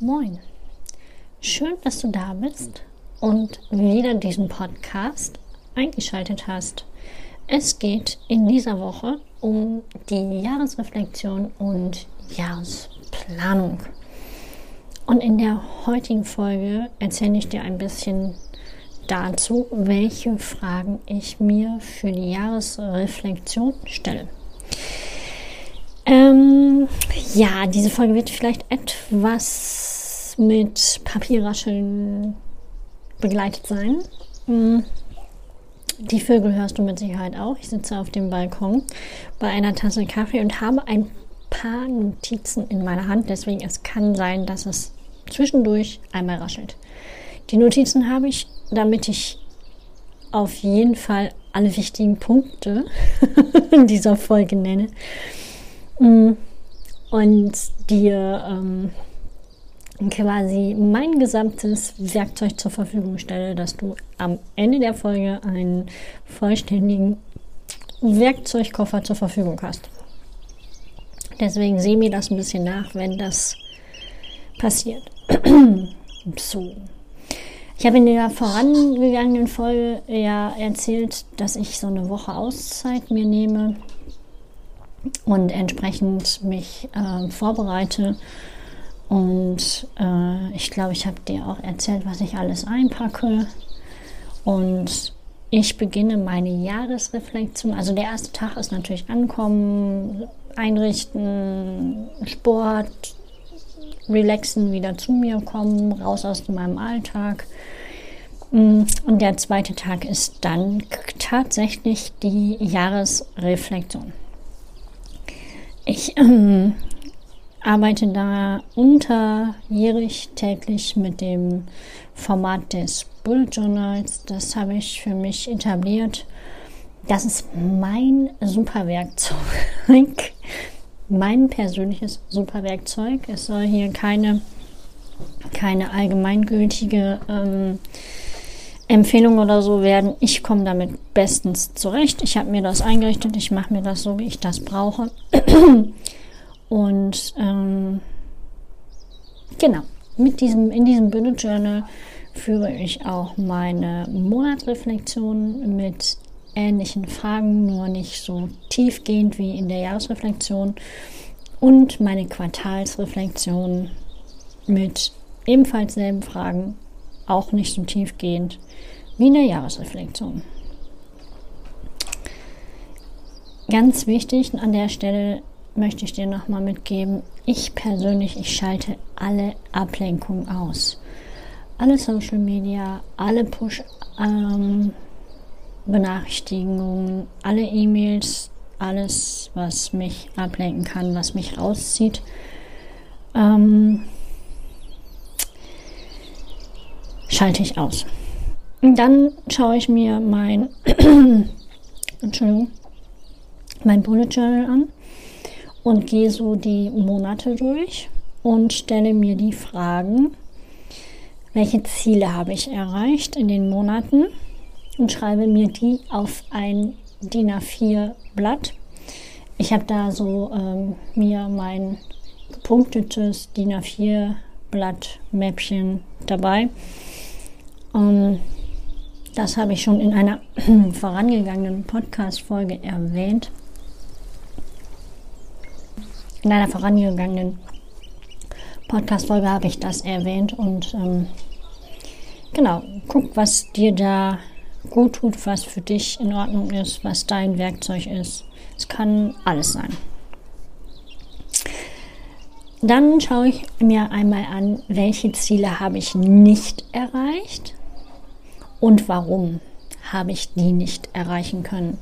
Moin. Schön, dass du da bist und wieder diesen Podcast eingeschaltet hast. Es geht in dieser Woche um die Jahresreflexion und Jahresplanung. Und in der heutigen Folge erzähle ich dir ein bisschen dazu, welche Fragen ich mir für die Jahresreflexion stelle. Ähm, ja, diese Folge wird vielleicht etwas mit Papierrascheln begleitet sein. Hm, die Vögel hörst du mit Sicherheit auch. Ich sitze auf dem Balkon bei einer Tasse Kaffee und habe ein paar Notizen in meiner Hand. Deswegen es kann sein, dass es zwischendurch einmal raschelt. Die Notizen habe ich, damit ich auf jeden Fall alle wichtigen Punkte in dieser Folge nenne und dir ähm, quasi mein gesamtes Werkzeug zur Verfügung stelle, dass du am Ende der Folge einen vollständigen Werkzeugkoffer zur Verfügung hast. Deswegen sehe mir das ein bisschen nach, wenn das passiert. so. Ich habe in der vorangegangenen Folge ja erzählt, dass ich so eine Woche Auszeit mir nehme und entsprechend mich äh, vorbereite und äh, ich glaube, ich habe dir auch erzählt, was ich alles einpacke. Und ich beginne meine Jahresreflexion. Also der erste Tag ist natürlich Ankommen, Einrichten, Sport, Relaxen, wieder zu mir kommen, raus aus meinem Alltag. Mm, und der zweite Tag ist dann tatsächlich die Jahresreflexion. Ich ähm, arbeite da unterjährig täglich mit dem Format des Bullet Journals. Das habe ich für mich etabliert. Das ist mein Superwerkzeug. mein persönliches Superwerkzeug. Es soll hier keine, keine allgemeingültige ähm, Empfehlung oder so werden. Ich komme damit bestens zurecht. Ich habe mir das eingerichtet. Ich mache mir das so, wie ich das brauche. Und ähm, genau, mit diesem, in diesem Bullet Journal führe ich auch meine Monatsreflexion mit ähnlichen Fragen, nur nicht so tiefgehend wie in der Jahresreflexion. Und meine Quartalsreflexion mit ebenfalls selben Fragen, auch nicht so tiefgehend wie in der Jahresreflexion. Ganz wichtig an der Stelle möchte ich dir nochmal mitgeben, ich persönlich, ich schalte alle Ablenkungen aus. Alle Social Media, alle Push-Benachrichtigungen, ähm, alle E-Mails, alles, was mich ablenken kann, was mich rauszieht. Ähm, schalte ich aus. Und dann schaue ich mir mein, Entschuldigung, mein Bullet Journal an und gehe so die Monate durch und stelle mir die Fragen, welche Ziele habe ich erreicht in den Monaten und schreibe mir die auf ein DIN A4 Blatt. Ich habe da so ähm, mir mein gepunktetes DIN A4 Blatt Mäppchen dabei. Ähm, das habe ich schon in einer vorangegangenen Podcast-Folge erwähnt in einer vorangegangenen Podcast-Folge habe ich das erwähnt und ähm, genau, guck, was dir da gut tut, was für dich in Ordnung ist, was dein Werkzeug ist. Es kann alles sein. Dann schaue ich mir einmal an, welche Ziele habe ich nicht erreicht und warum habe ich die nicht erreichen können.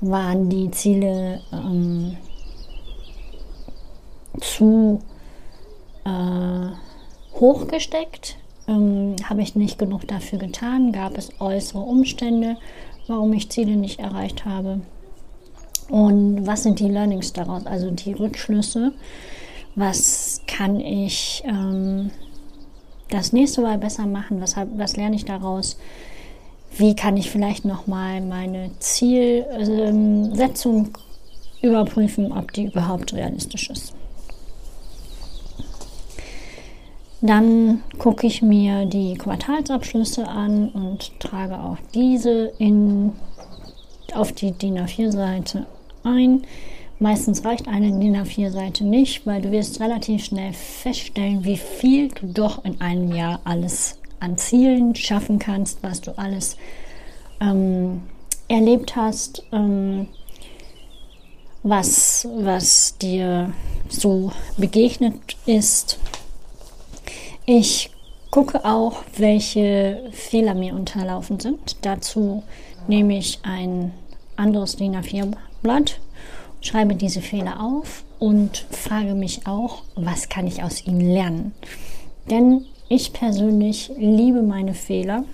Waren die Ziele ähm, zu äh, hoch gesteckt? Ähm, Habe ich nicht genug dafür getan? Gab es äußere Umstände, warum ich Ziele nicht erreicht habe? Und was sind die Learnings daraus, also die Rückschlüsse? Was kann ich ähm, das nächste Mal besser machen? Was, was lerne ich daraus? Wie kann ich vielleicht nochmal meine Zielsetzung überprüfen, ob die überhaupt realistisch ist. Dann gucke ich mir die Quartalsabschlüsse an und trage auch diese in, auf die DIN A4-Seite ein. Meistens reicht eine DIN A4-Seite nicht, weil du wirst relativ schnell feststellen, wie viel du doch in einem Jahr alles an Zielen schaffen kannst, was du alles ähm, erlebt hast, ähm, was, was dir so begegnet ist. Ich gucke auch, welche Fehler mir unterlaufen sind. Dazu nehme ich ein anderes DIN A4-Blatt, schreibe diese Fehler auf und frage mich auch, was kann ich aus ihnen lernen. Denn ich persönlich liebe meine Fehler,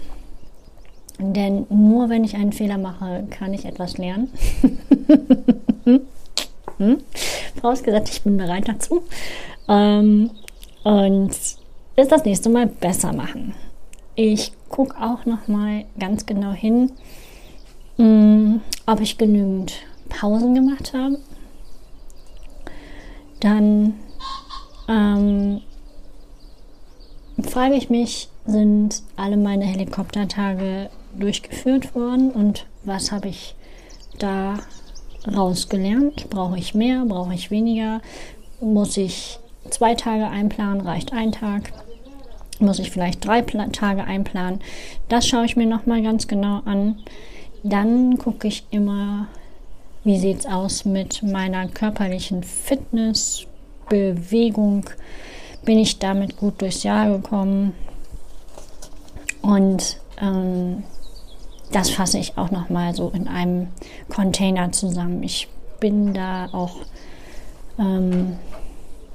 denn nur wenn ich einen Fehler mache, kann ich etwas lernen. hm? Vorausgesetzt, ich bin bereit dazu. Ähm, und es das nächste Mal besser machen. Ich gucke auch noch mal ganz genau hin, mh, hm, ob ich genügend Pausen gemacht habe. Dann ähm, frage ich mich, sind alle meine Helikoptertage durchgeführt worden und was habe ich da rausgelernt? Brauche ich mehr? Brauche ich weniger? Muss ich zwei Tage einplanen? Reicht ein Tag? Muss ich vielleicht drei Pla Tage einplanen? Das schaue ich mir nochmal ganz genau an. Dann gucke ich immer, wie sieht es aus mit meiner körperlichen Fitness, Bewegung, bin ich damit gut durchs Jahr gekommen. Und ähm, das fasse ich auch noch mal so in einem Container zusammen. Ich bin da auch ähm,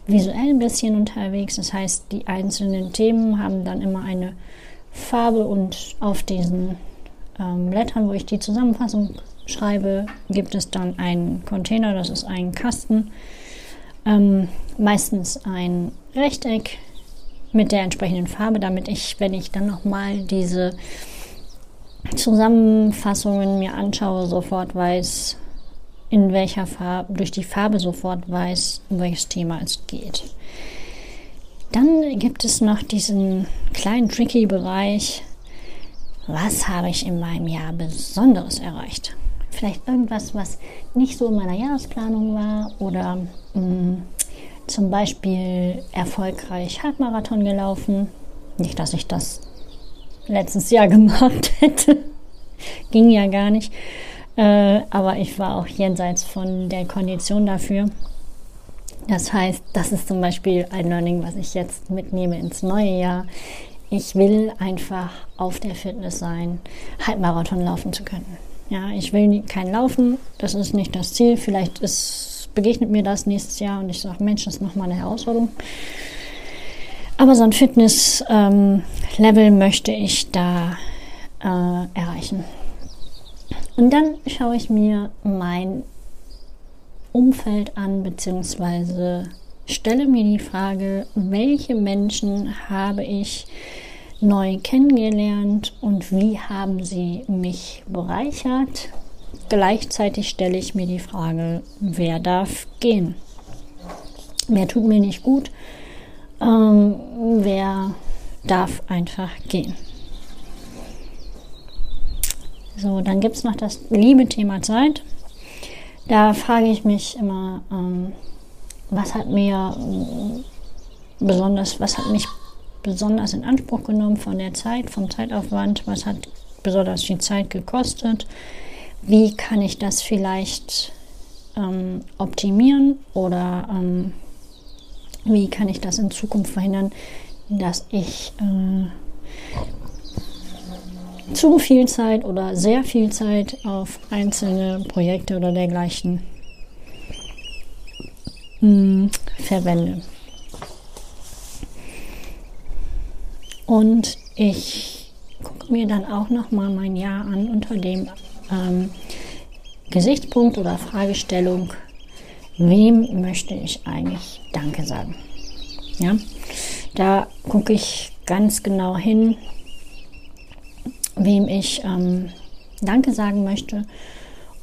visuell ein bisschen unterwegs. Das heißt, die einzelnen Themen haben dann immer eine Farbe und auf diesen ähm, Blättern, wo ich die Zusammenfassung schreibe, gibt es dann einen Container, das ist ein Kasten, ähm, meistens ein Rechteck mit der entsprechenden Farbe, damit ich, wenn ich dann nochmal diese Zusammenfassungen mir anschaue, sofort weiß, in welcher Farbe, durch die Farbe sofort weiß, um welches Thema es geht. Dann gibt es noch diesen kleinen tricky Bereich, was habe ich in meinem Jahr Besonderes erreicht? Vielleicht irgendwas, was nicht so in meiner Jahresplanung war oder mh, mm, zum Beispiel erfolgreich Halbmarathon gelaufen. Nicht, dass ich das letztes Jahr gemacht hätte. Ging ja gar nicht. Äh, aber ich war auch jenseits von der Kondition dafür. Das heißt, das ist zum Beispiel ein Learning, was ich jetzt mitnehme ins neue Jahr. Ich will einfach auf der Fitness sein, Halbmarathon laufen zu können. Ja, ich will kein Laufen, das ist nicht das Ziel. Vielleicht ist begegnet mir das nächstes Jahr und ich sage, Mensch, das ist nochmal eine Herausforderung. Aber so ein Fitness-Level ähm, möchte ich da äh, erreichen. Und dann schaue ich mir mein Umfeld an, beziehungsweise stelle mir die Frage, welche Menschen habe ich neu kennengelernt und wie haben sie mich bereichert Gleichzeitig stelle ich mir die Frage, wer darf gehen? Wer tut mir nicht gut? Ähm, wer darf einfach gehen? So, dann gibt es noch das liebe Thema Zeit. Da frage ich mich immer, ähm, was hat mir besonders, was hat mich besonders in Anspruch genommen von der Zeit, vom Zeitaufwand, was hat besonders viel Zeit gekostet, wie kann ich das vielleicht ähm, optimieren oder ähm, wie kann ich das in Zukunft verhindern, dass ich äh, zu viel Zeit oder sehr viel Zeit auf einzelne Projekte oder dergleichen mh, hm, verwende. Und ich gucke mir dann auch noch mal mein Jahr an unter dem ähm, Gesichtspunkt oder Fragestellung, wem möchte ich eigentlich Danke sagen? Ja, da gucke ich ganz genau hin, wem ich ähm, Danke sagen möchte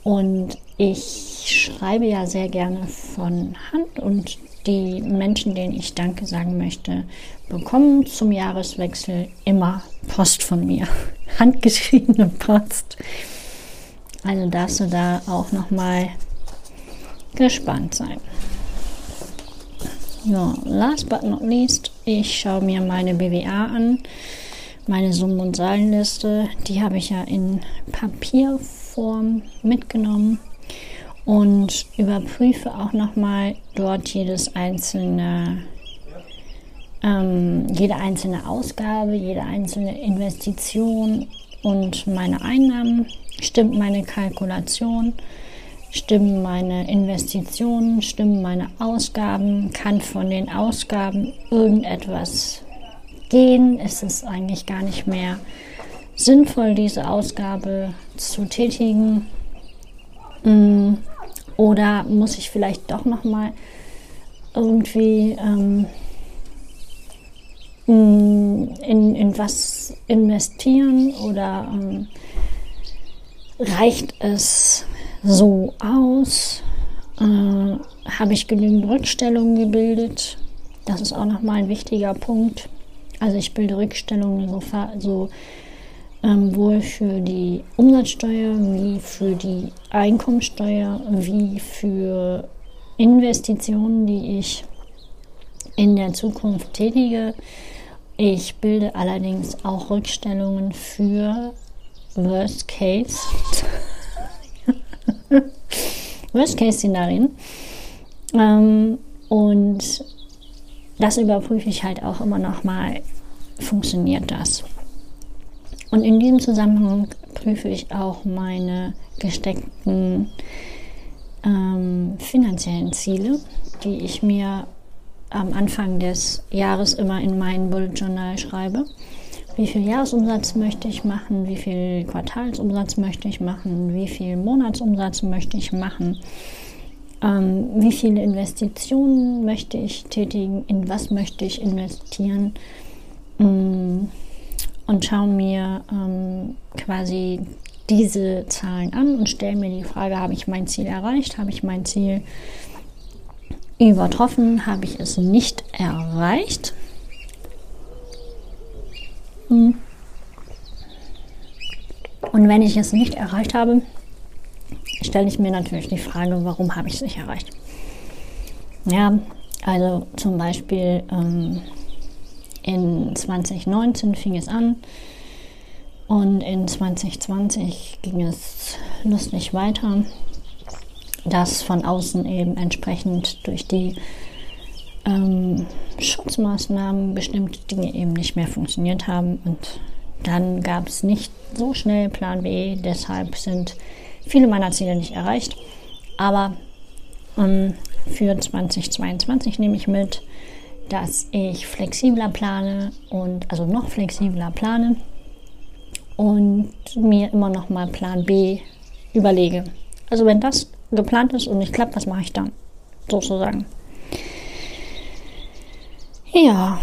Und ich schreibe ja sehr gerne von Hand und die Menschen, denen ich Danke sagen möchte, bekommen zum Jahreswechsel immer Post von mir. Handgeschriebene Post. Also darfst du da auch nochmal gespannt sein. Ja, last but not least, ich schaue mir meine BWA an, meine Summen- und Zahlenliste. Die habe ich ja in Papierform mitgenommen und überprüfe auch nochmal dort jedes einzelne, ähm, jede einzelne Ausgabe, jede einzelne Investition und meine Einnahmen. Stimmt meine Kalkulation? Stimmen meine Investitionen? Stimmen meine Ausgaben? Kann von den Ausgaben irgendetwas gehen? Ist es eigentlich gar nicht mehr sinnvoll, diese Ausgabe zu tätigen? Mm, oder muss ich vielleicht doch noch mal irgendwie ähm, mm, in, in was investieren oder ähm, reicht es so aus? Äh, Habe ich genügend Rückstellungen gebildet? Das ist auch nochmal ein wichtiger Punkt. Also ich bilde Rückstellungen so, so ähm, wohl für die Umsatzsteuer wie für die Einkommensteuer wie für Investitionen, die ich in der Zukunft tätige. Ich bilde allerdings auch Rückstellungen für Worst Case. Worst Case Szenarien. Ähm, und das überprüfe ich halt auch immer noch mal. Funktioniert das? Und in diesem Zusammenhang prüfe ich auch meine gesteckten ähm, finanziellen Ziele, die ich mir am Anfang des Jahres immer in meinen Bullet Journal schreibe. Wie viel Jahresumsatz möchte ich machen? Wie viel Quartalsumsatz möchte ich machen? Wie viel Monatsumsatz möchte ich machen? Ähm, wie viele Investitionen möchte ich tätigen? In was möchte ich investieren? Ähm, und schaue mir ähm, quasi diese Zahlen an und stelle mir die Frage, habe ich mein Ziel erreicht? Habe ich mein Ziel übertroffen? Habe ich es nicht erreicht? Hm. Und wenn ich es nicht erreicht habe, stelle ich mir natürlich die Frage, warum habe ich es nicht erreicht? Ja, also zum Beispiel ähm, in 2019 fing es an und in 2020 ging es lustig weiter, dass von außen eben entsprechend durch die ähm, Schutzmaßnahmen bestimmte Dinge eben nicht mehr funktioniert haben. Und dann gab es nicht so schnell Plan B. Deshalb sind viele meiner Ziele nicht erreicht. Aber ähm, für 2022 nehme ich mit, dass ich flexibler plane und also noch flexibler plane und mir immer noch mal Plan B überlege. Also wenn das geplant ist und nicht klappt, was mache ich dann? Sozusagen. Ja.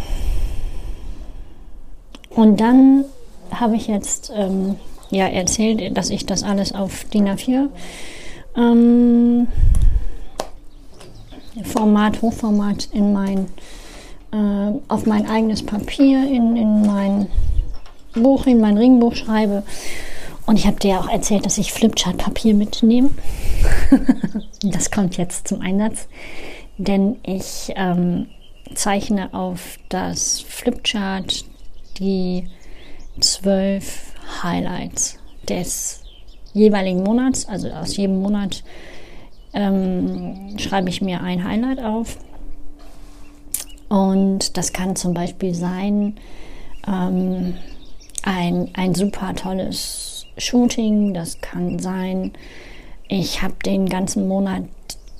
Und dann habe ich jetzt ähm, ja erzählt, dass ich das alles auf DIN A4 ähm, Format, Hochformat in mein, äh, auf mein eigenes Papier, in, in mein Buch, in mein Ringbuch schreibe. Und ich habe dir auch erzählt, dass ich Flipchart-Papier mitnehme. das kommt jetzt zum Einsatz, denn ich ähm, zeichne auf das Flipchart die zwölf Highlights des jeweiligen Monats. Also aus jedem Monat ähm, schreibe ich mir ein Highlight auf. Und das kann zum Beispiel sein ähm, ein, ein super tolles Shooting. Das kann sein, ich habe den ganzen Monat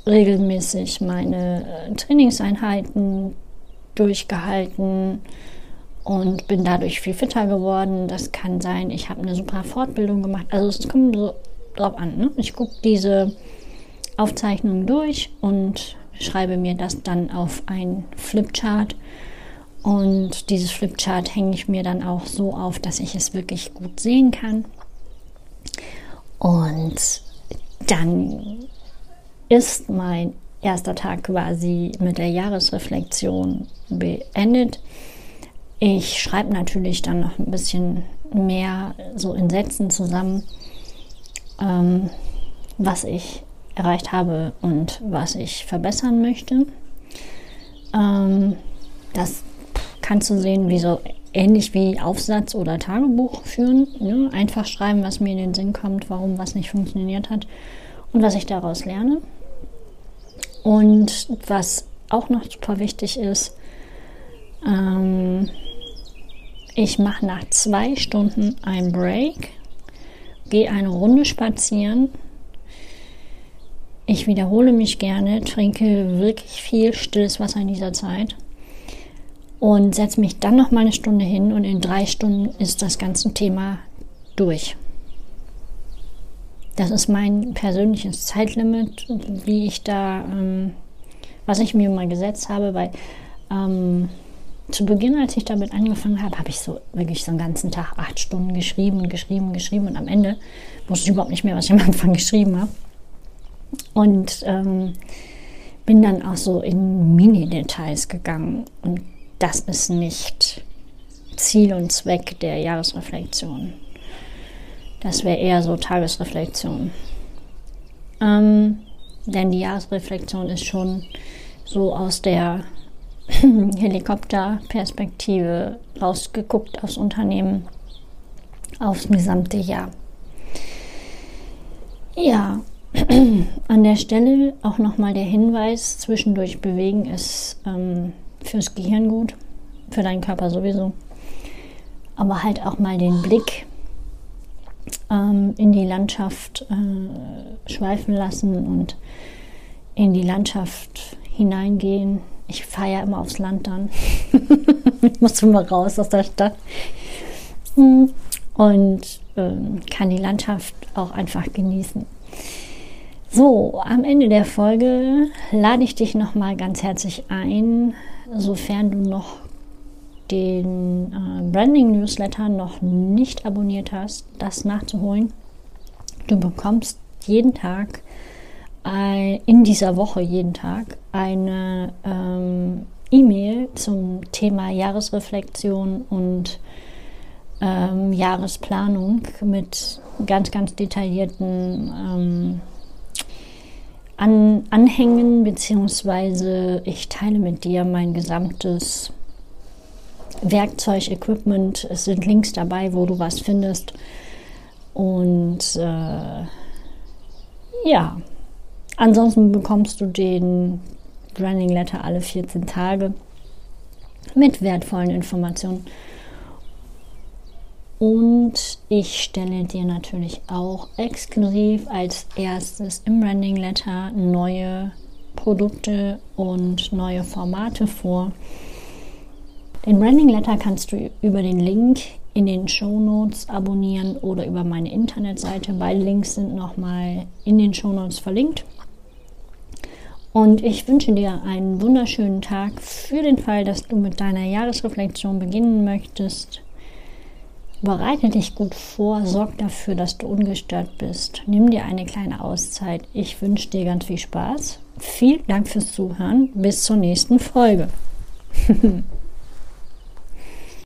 regelmäßig meine äh, Trainingseinheiten durchgehalten und bin dadurch viel fitter geworden. Das kann sein, ich habe eine super Fortbildung gemacht. Also es kommt so drauf an. Ne? Ich gucke diese Aufzeichnungen durch und schreibe mir das dann auf ein Flipchart. Und dieses Flipchart hänge ich mir dann auch so auf, dass ich es wirklich gut sehen kann. Und dann ist mein erster Tag quasi mit der Jahresreflexion beendet. Ich schreibe natürlich dann noch ein bisschen mehr so in Sätzen zusammen, ähm, was ich erreicht habe und was ich verbessern möchte. Ähm, das kannst du sehen, wie so ähnlich wie Aufsatz oder Tagebuch führen. Ne? Einfach schreiben, was mir in den Sinn kommt, warum was nicht funktioniert hat und was ich daraus lerne. Und was auch noch super wichtig ist, ähm, ich mache nach zwei Stunden einen Break, gehe eine Runde spazieren. Ich wiederhole mich gerne, trinke wirklich viel stilles Wasser in dieser Zeit und setze mich dann noch mal eine Stunde hin und in drei Stunden ist das ganze Thema durch. Das ist mein persönliches Zeitlimit, wie ich da, ähm, was ich mir mal gesetzt habe, weil ähm, zu Beginn, als ich damit angefangen habe, habe ich so wirklich so einen ganzen Tag acht Stunden geschrieben geschrieben geschrieben und am Ende wusste ich überhaupt nicht mehr, was ich am Anfang geschrieben habe. Und ähm, bin dann auch so in Mini-Details gegangen und das ist nicht Ziel und Zweck der Jahresreflexion. Das wäre eher so Tagesreflexion. Ähm, denn die Jahresreflexion ist schon so aus der Helikopterperspektive rausgeguckt aufs Unternehmen, aufs gesamte Jahr. Ja, an der Stelle auch nochmal der Hinweis, zwischendurch bewegen ist ähm, fürs Gehirn gut, für deinen Körper sowieso. Aber halt auch mal den Blick ähm, in die Landschaft äh, schweifen lassen und in die Landschaft hineingehen. Ich fahre ja immer aufs Land dann. ich muss immer raus aus der Stadt. Und ähm, kann die Landschaft auch einfach genießen. So, am Ende der Folge lade ich dich nochmal ganz herzlich ein, sofern du noch den äh, Branding Newsletter noch nicht abonniert hast, das nachzuholen. Du bekommst jeden Tag äh, in dieser Woche jeden Tag eine ähm, E-Mail zum Thema Jahresreflexion und ähm, Jahresplanung mit ganz, ganz detaillierten ähm, an, Anhängen, beziehungsweise ich teile mit dir mein gesamtes Werkzeug, Equipment. Es sind Links dabei, wo du was findest. Und äh, ja, ansonsten bekommst du den Branding Letter alle 14 Tage mit wertvollen Informationen. Und ich stelle dir natürlich auch exklusiv als erstes im Branding Letter neue Produkte und neue Formate vor. Den Branding Letter kannst du über den Link in den Show Notes abonnieren oder über meine Internetseite. Beide Links sind nochmal in den Show Notes verlinkt. Und ich wünsche dir einen wunderschönen Tag für den Fall, dass du mit deiner Jahresreflexion beginnen möchtest. Bereite dich gut vor, sorg dafür, dass du ungestört bist. Nimm dir eine kleine Auszeit. Ich wünsche dir ganz viel Spaß. Vielen Dank fürs Zuhören. Bis zur nächsten Folge.